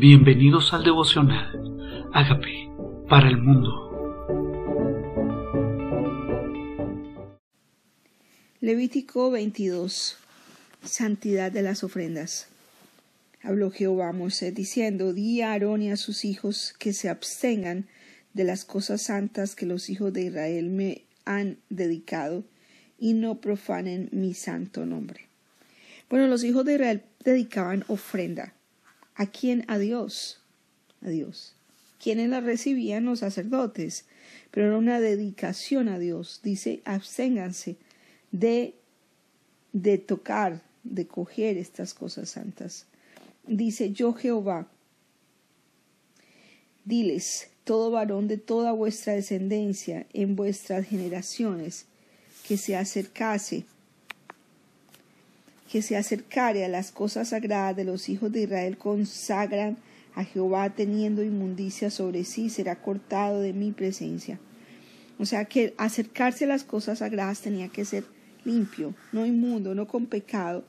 Bienvenidos al devocional. Hágame para el mundo. Levítico 22. Santidad de las ofrendas. Habló Jehová a Moisés diciendo, Di a Aarón y a sus hijos que se abstengan de las cosas santas que los hijos de Israel me han dedicado y no profanen mi santo nombre. Bueno, los hijos de Israel dedicaban ofrenda ¿A quién? A Dios. A Dios. ¿Quiénes la recibían? Los sacerdotes. Pero era una dedicación a Dios. Dice, absténganse de, de tocar, de coger estas cosas santas. Dice, yo Jehová, diles, todo varón de toda vuestra descendencia en vuestras generaciones, que se acercase que se acercare a las cosas sagradas de los hijos de Israel consagran a Jehová teniendo inmundicia sobre sí, será cortado de mi presencia. O sea que acercarse a las cosas sagradas tenía que ser limpio, no inmundo, no con pecado.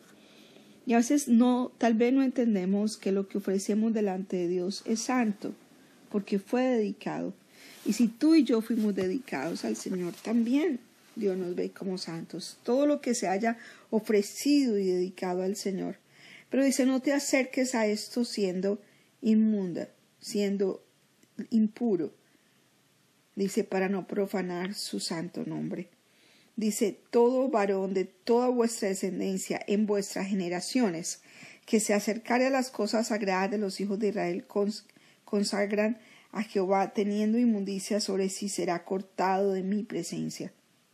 Y a veces no, tal vez no entendemos que lo que ofrecemos delante de Dios es santo, porque fue dedicado. Y si tú y yo fuimos dedicados al Señor también, Dios nos ve como santos. Todo lo que se haya ofrecido y dedicado al Señor. Pero dice, no te acerques a esto siendo inmunda, siendo impuro. Dice, para no profanar su santo nombre. Dice, todo varón de toda vuestra descendencia en vuestras generaciones, que se acercare a las cosas sagradas de los hijos de Israel, consagran a Jehová, teniendo inmundicia sobre sí, será cortado de mi presencia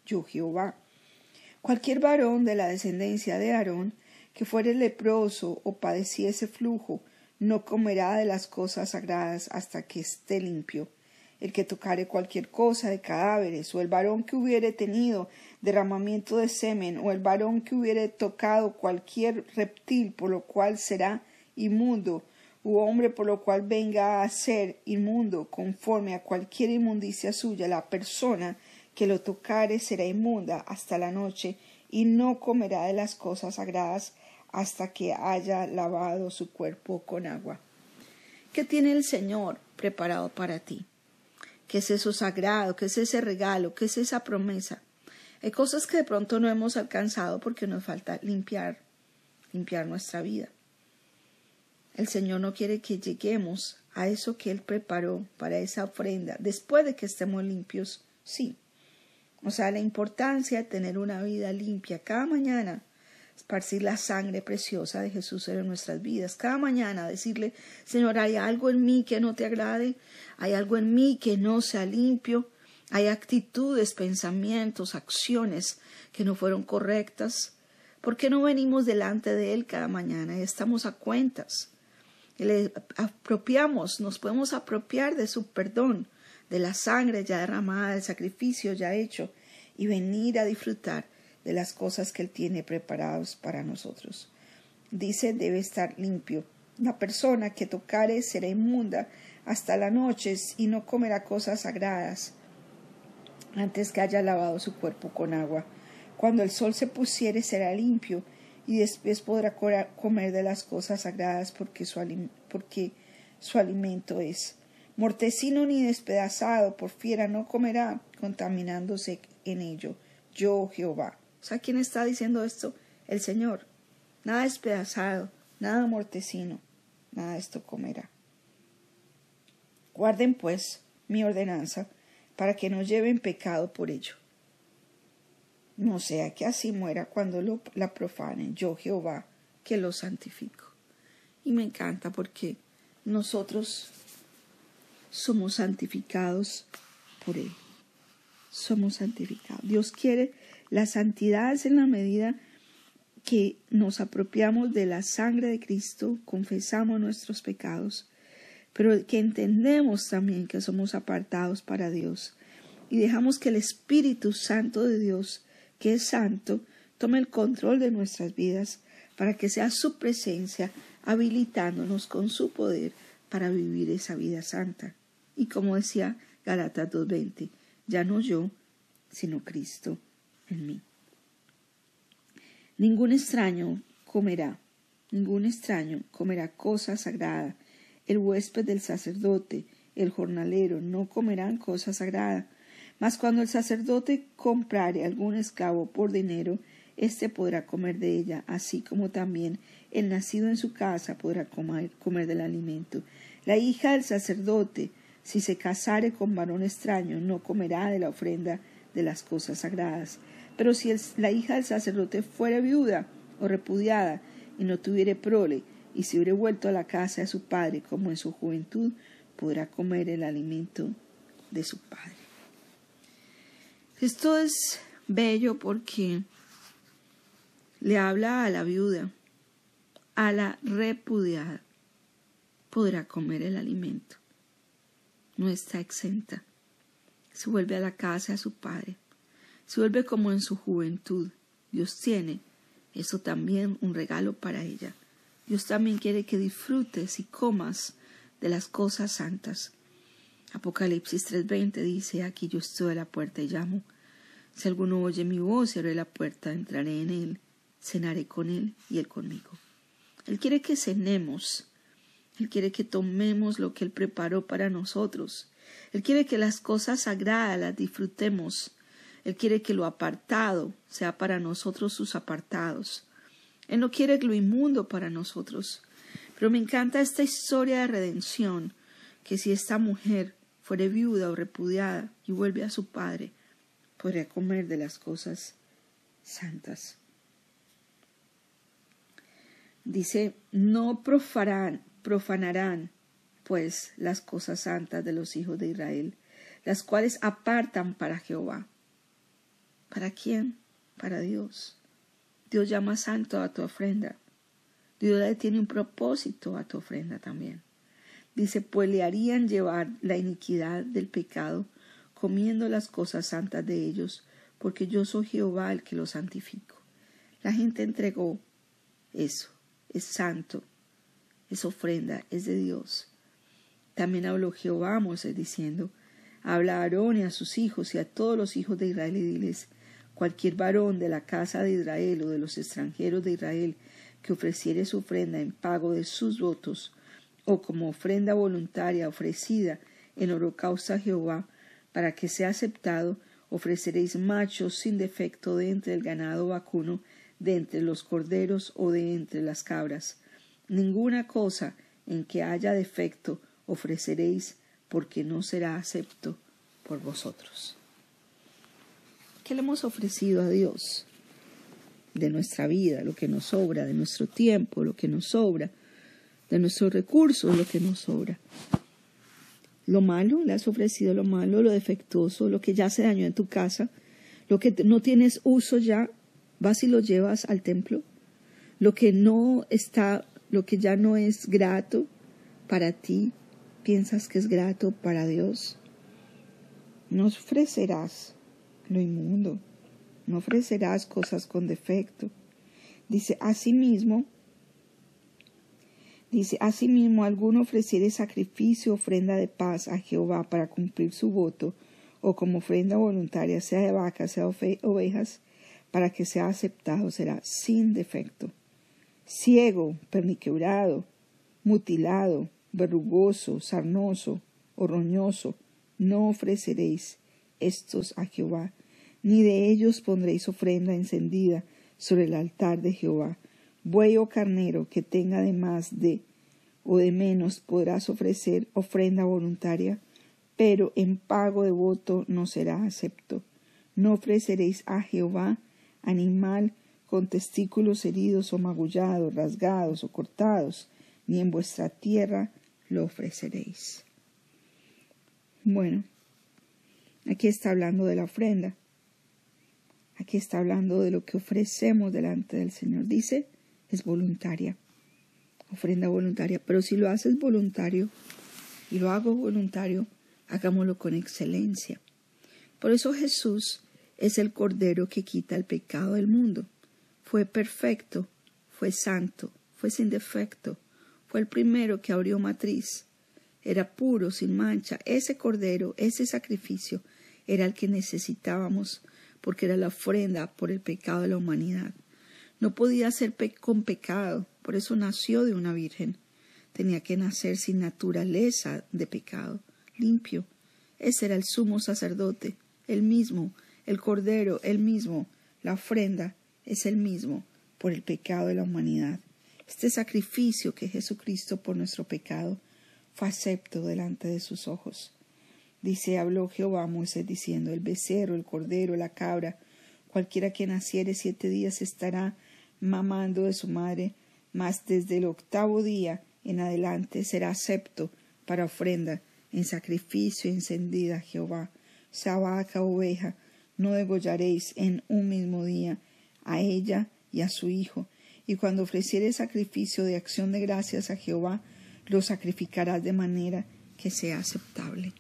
yo Jehová. Cualquier varón de la descendencia de Aarón que fuere leproso o padeciese flujo, no comerá de las cosas sagradas hasta que esté limpio. El que tocare cualquier cosa de cadáveres, o el varón que hubiere tenido derramamiento de semen, o el varón que hubiere tocado cualquier reptil, por lo cual será inmundo, u hombre por lo cual venga a ser inmundo, conforme a cualquier inmundicia suya, la persona que lo tocare será inmunda hasta la noche y no comerá de las cosas sagradas hasta que haya lavado su cuerpo con agua. ¿Qué tiene el Señor preparado para ti? ¿Qué es eso sagrado? ¿Qué es ese regalo? ¿Qué es esa promesa? Hay cosas que de pronto no hemos alcanzado porque nos falta limpiar, limpiar nuestra vida. El Señor no quiere que lleguemos a eso que Él preparó para esa ofrenda después de que estemos limpios, sí, o sea, la importancia de tener una vida limpia cada mañana, esparcir la sangre preciosa de Jesús en nuestras vidas, cada mañana decirle, Señor, hay algo en mí que no te agrade, hay algo en mí que no sea limpio, hay actitudes, pensamientos, acciones que no fueron correctas. ¿Por qué no venimos delante de Él cada mañana y estamos a cuentas? le apropiamos, nos podemos apropiar de su perdón, de la sangre ya derramada, del sacrificio ya hecho, y venir a disfrutar de las cosas que Él tiene preparadas para nosotros. Dice, debe estar limpio. La persona que tocare será inmunda hasta la noche y no comerá cosas sagradas antes que haya lavado su cuerpo con agua. Cuando el sol se pusiere será limpio y después podrá comer de las cosas sagradas porque su, porque su alimento es mortecino ni despedazado por fiera no comerá, contaminándose en ello. Yo Jehová. O sea, ¿quién está diciendo esto? El Señor. Nada despedazado, nada mortecino, nada de esto comerá. Guarden pues mi ordenanza para que no lleven pecado por ello. No sea que así muera cuando lo, la profanen, yo Jehová, que lo santifico. Y me encanta porque nosotros somos santificados por Él. Somos santificados. Dios quiere la santidad en la medida que nos apropiamos de la sangre de Cristo, confesamos nuestros pecados, pero que entendemos también que somos apartados para Dios y dejamos que el Espíritu Santo de Dios, que es santo, tome el control de nuestras vidas para que sea su presencia habilitándonos con su poder para vivir esa vida santa. Y como decía Galatas 2.20, ya no yo, sino Cristo en mí. Ningún extraño comerá, ningún extraño comerá cosa sagrada el huésped del sacerdote, el jornalero, no comerán cosa sagrada. Mas cuando el sacerdote comprare algún esclavo por dinero, éste podrá comer de ella, así como también el nacido en su casa podrá comer, comer del alimento. La hija del sacerdote, si se casare con varón extraño, no comerá de la ofrenda de las cosas sagradas. Pero si la hija del sacerdote fuere viuda o repudiada y no tuviere prole, y si hubiere vuelto a la casa de su padre como en su juventud, podrá comer el alimento de su padre. Esto es bello porque le habla a la viuda, a la repudiada, podrá comer el alimento. No está exenta. Se vuelve a la casa de su padre. Se vuelve como en su juventud. Dios tiene eso también un regalo para ella. Dios también quiere que disfrutes y comas de las cosas santas. Apocalipsis 3:20 dice, aquí yo estoy a la puerta y llamo. Si alguno oye mi voz y abre la puerta, entraré en él, cenaré con él y él conmigo. Él quiere que cenemos. Él quiere que tomemos lo que Él preparó para nosotros. Él quiere que las cosas sagradas las disfrutemos. Él quiere que lo apartado sea para nosotros sus apartados. Él no quiere lo inmundo para nosotros. Pero me encanta esta historia de redención, que si esta mujer fuere viuda o repudiada y vuelve a su padre, podría comer de las cosas santas. Dice, no profanarán, profanarán pues las cosas santas de los hijos de Israel, las cuales apartan para Jehová. ¿Para quién? Para Dios. Dios llama santo a tu ofrenda. Dios tiene un propósito a tu ofrenda también. Dice, pues le harían llevar la iniquidad del pecado, comiendo las cosas santas de ellos, porque yo soy Jehová el que los santifico. La gente entregó eso, es santo, es ofrenda, es de Dios. También habló Jehová a Moisés diciendo, habla a Aarón y a sus hijos y a todos los hijos de Israel y diles, cualquier varón de la casa de Israel o de los extranjeros de Israel que ofreciere su ofrenda en pago de sus votos, o como ofrenda voluntaria ofrecida en holocausto a Jehová, para que sea aceptado, ofreceréis machos sin defecto de entre el ganado vacuno, de entre los corderos o de entre las cabras. Ninguna cosa en que haya defecto ofreceréis, porque no será acepto por vosotros. ¿Qué le hemos ofrecido a Dios? De nuestra vida, lo que nos sobra, de nuestro tiempo, lo que nos sobra, de nuestros recursos, lo que nos sobra. Lo malo, le has ofrecido lo malo, lo defectuoso, lo que ya se dañó en tu casa, lo que no tienes uso ya, vas y lo llevas al templo. Lo que no está, lo que ya no es grato para ti, piensas que es grato para Dios. No ofrecerás lo inmundo, no ofrecerás cosas con defecto. Dice, asimismo, dice, asimismo, alguno ofreciere sacrificio, ofrenda de paz a Jehová para cumplir su voto, o como ofrenda voluntaria, sea de vacas, sea ovejas, para que sea aceptado, será sin defecto. Ciego, perniquebrado, mutilado, verrugoso, sarnoso o roñoso, no ofreceréis estos a Jehová, ni de ellos pondréis ofrenda encendida sobre el altar de Jehová. Buey o carnero que tenga de más de o de menos podrás ofrecer ofrenda voluntaria, pero en pago de voto no será acepto. No ofreceréis a Jehová animal con testículos heridos o magullados, rasgados o cortados, ni en vuestra tierra lo ofreceréis. Bueno, aquí está hablando de la ofrenda. Aquí está hablando de lo que ofrecemos delante del Señor. Dice, es voluntaria, ofrenda voluntaria. Pero si lo haces voluntario y lo hago voluntario, hagámoslo con excelencia. Por eso Jesús es el Cordero que quita el pecado del mundo. Fue perfecto, fue santo, fue sin defecto, fue el primero que abrió matriz. Era puro, sin mancha. Ese Cordero, ese sacrificio, era el que necesitábamos porque era la ofrenda por el pecado de la humanidad. No podía ser con pecado, por eso nació de una virgen. tenía que nacer sin naturaleza de pecado, limpio. Ese era el sumo sacerdote, el mismo, el cordero, el mismo, la ofrenda es el mismo por el pecado de la humanidad. Este sacrificio que Jesucristo por nuestro pecado fue acepto delante de sus ojos. Dice, habló Jehová a Moisés diciendo, el becerro, el cordero, la cabra, cualquiera que naciere siete días estará mamando de su madre, mas desde el octavo día en adelante será acepto para ofrenda en sacrificio encendida a Jehová. Sabaca oveja, no degollaréis en un mismo día a ella y a su hijo. Y cuando ofreciere sacrificio de acción de gracias a Jehová, lo sacrificarás de manera que sea aceptable.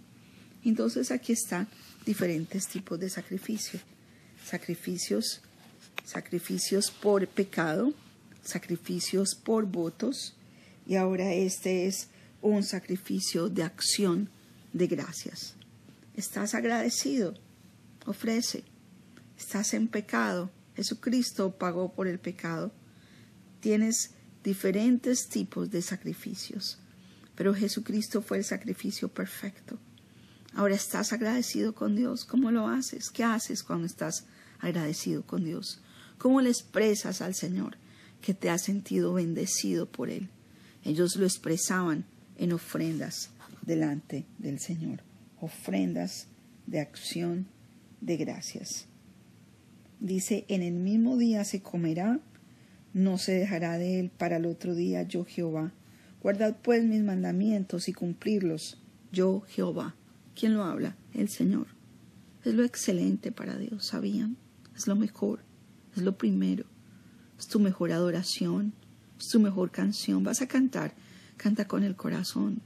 Entonces aquí están diferentes tipos de sacrificio. Sacrificios, sacrificios por pecado, sacrificios por votos, y ahora este es un sacrificio de acción de gracias. ¿Estás agradecido? Ofrece. ¿Estás en pecado? Jesucristo pagó por el pecado. Tienes diferentes tipos de sacrificios, pero Jesucristo fue el sacrificio perfecto. Ahora estás agradecido con Dios. ¿Cómo lo haces? ¿Qué haces cuando estás agradecido con Dios? ¿Cómo le expresas al Señor que te has sentido bendecido por Él? Ellos lo expresaban en ofrendas delante del Señor, ofrendas de acción de gracias. Dice, en el mismo día se comerá, no se dejará de él para el otro día, yo Jehová. Guardad pues mis mandamientos y cumplirlos, yo Jehová. ¿Quién lo habla? El Señor. Es lo excelente para Dios, ¿sabían? Es lo mejor, es lo primero, es tu mejor adoración, es tu mejor canción. Vas a cantar, canta con el corazón.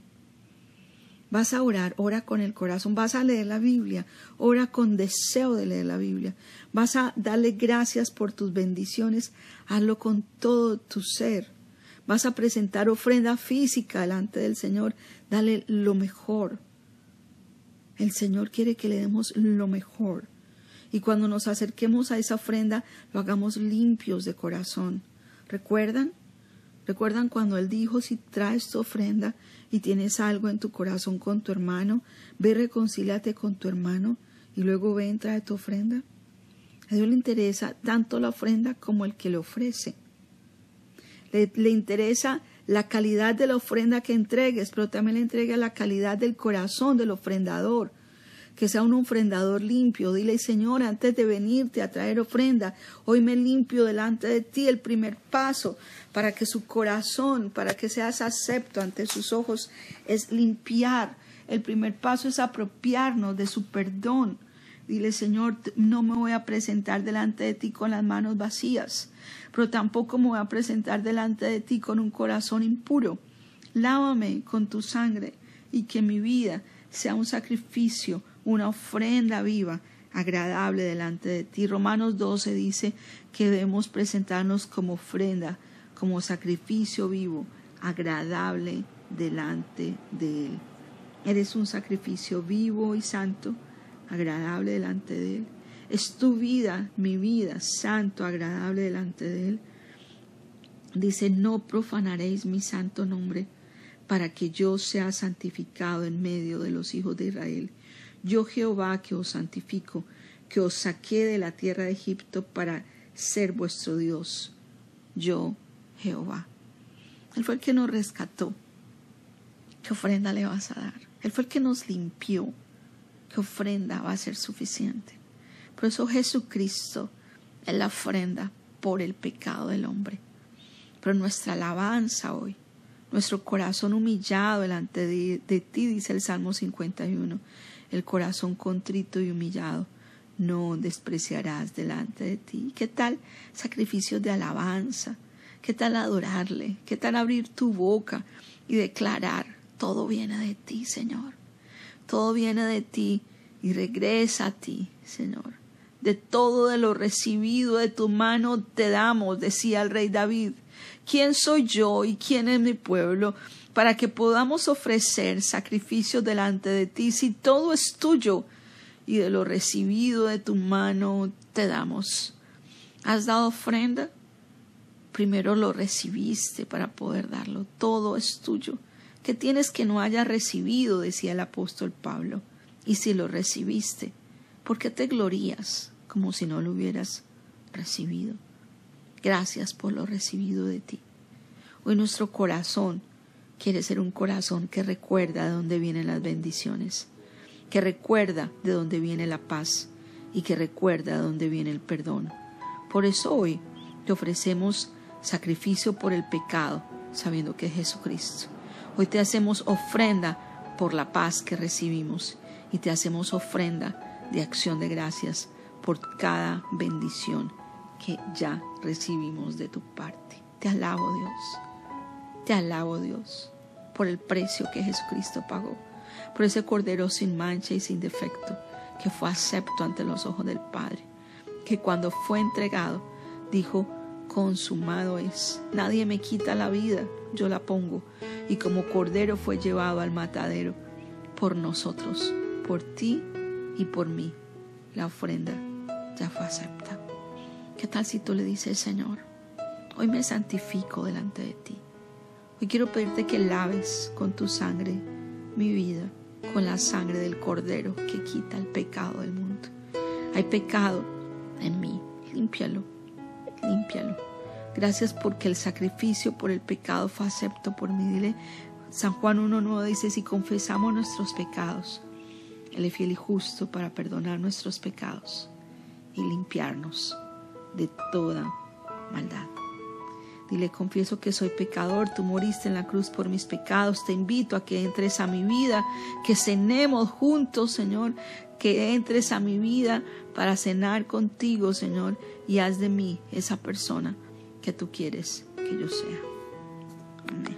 Vas a orar, ora con el corazón. Vas a leer la Biblia, ora con deseo de leer la Biblia. Vas a darle gracias por tus bendiciones, hazlo con todo tu ser. Vas a presentar ofrenda física delante del Señor, dale lo mejor. El Señor quiere que le demos lo mejor. Y cuando nos acerquemos a esa ofrenda, lo hagamos limpios de corazón. ¿Recuerdan? ¿Recuerdan cuando Él dijo, si traes tu ofrenda y tienes algo en tu corazón con tu hermano, ve reconcíliate con tu hermano y luego ve y trae tu ofrenda? A Dios le interesa tanto la ofrenda como el que le ofrece. Le interesa la calidad de la ofrenda que entregues, pero también le entrega la calidad del corazón del ofrendador que sea un ofrendador limpio. Dile, Señor, antes de venirte a traer ofrenda, hoy me limpio delante de ti el primer paso para que su corazón, para que seas acepto ante sus ojos, es limpiar. El primer paso es apropiarnos de su perdón. Dile, Señor, no me voy a presentar delante de ti con las manos vacías, pero tampoco me voy a presentar delante de ti con un corazón impuro. Lávame con tu sangre y que mi vida sea un sacrificio una ofrenda viva, agradable delante de ti. Romanos 12 dice que debemos presentarnos como ofrenda, como sacrificio vivo, agradable delante de Él. Eres un sacrificio vivo y santo, agradable delante de Él. Es tu vida, mi vida, santo, agradable delante de Él. Dice, no profanaréis mi santo nombre, para que yo sea santificado en medio de los hijos de Israel. Yo Jehová que os santifico, que os saqué de la tierra de Egipto para ser vuestro Dios. Yo Jehová. Él fue el que nos rescató. ¿Qué ofrenda le vas a dar? Él fue el que nos limpió. ¿Qué ofrenda va a ser suficiente? Por eso Jesucristo es la ofrenda por el pecado del hombre. Pero nuestra alabanza hoy, nuestro corazón humillado delante de, de ti, dice el Salmo 51, el corazón contrito y humillado no despreciarás delante de ti. ¿Qué tal sacrificios de alabanza? ¿Qué tal adorarle? ¿Qué tal abrir tu boca y declarar, todo viene de ti, Señor? Todo viene de ti y regresa a ti, Señor. De todo de lo recibido de tu mano te damos, decía el rey David. ¿Quién soy yo y quién es mi pueblo para que podamos ofrecer sacrificios delante de ti. Si todo es tuyo y de lo recibido de tu mano te damos. ¿Has dado ofrenda? primero lo recibiste para poder darlo. Todo es tuyo. ¿Qué tienes que no hayas recibido? decía el apóstol Pablo. Y si lo recibiste, ¿por qué te glorías como si no lo hubieras recibido? Gracias por lo recibido de ti. Hoy nuestro corazón quiere ser un corazón que recuerda de dónde vienen las bendiciones, que recuerda de dónde viene la paz y que recuerda de dónde viene el perdón. Por eso hoy te ofrecemos sacrificio por el pecado, sabiendo que es Jesucristo. Hoy te hacemos ofrenda por la paz que recibimos y te hacemos ofrenda de acción de gracias por cada bendición que ya recibimos de tu parte. Te alabo Dios, te alabo Dios por el precio que Jesucristo pagó, por ese cordero sin mancha y sin defecto que fue acepto ante los ojos del Padre, que cuando fue entregado dijo, consumado es, nadie me quita la vida, yo la pongo, y como cordero fue llevado al matadero por nosotros, por ti y por mí. La ofrenda ya fue acepta. ¿Qué tal si tú le dices, Señor, hoy me santifico delante de ti? Hoy quiero pedirte que laves con tu sangre mi vida, con la sangre del Cordero que quita el pecado del mundo. Hay pecado en mí, límpialo, límpialo. Gracias porque el sacrificio por el pecado fue acepto por mí. Dile, San Juan 1.9 dice, si confesamos nuestros pecados, Él es fiel y justo para perdonar nuestros pecados y limpiarnos de toda maldad. Dile, confieso que soy pecador, tú moriste en la cruz por mis pecados, te invito a que entres a mi vida, que cenemos juntos, Señor, que entres a mi vida para cenar contigo, Señor, y haz de mí esa persona que tú quieres que yo sea. Amén.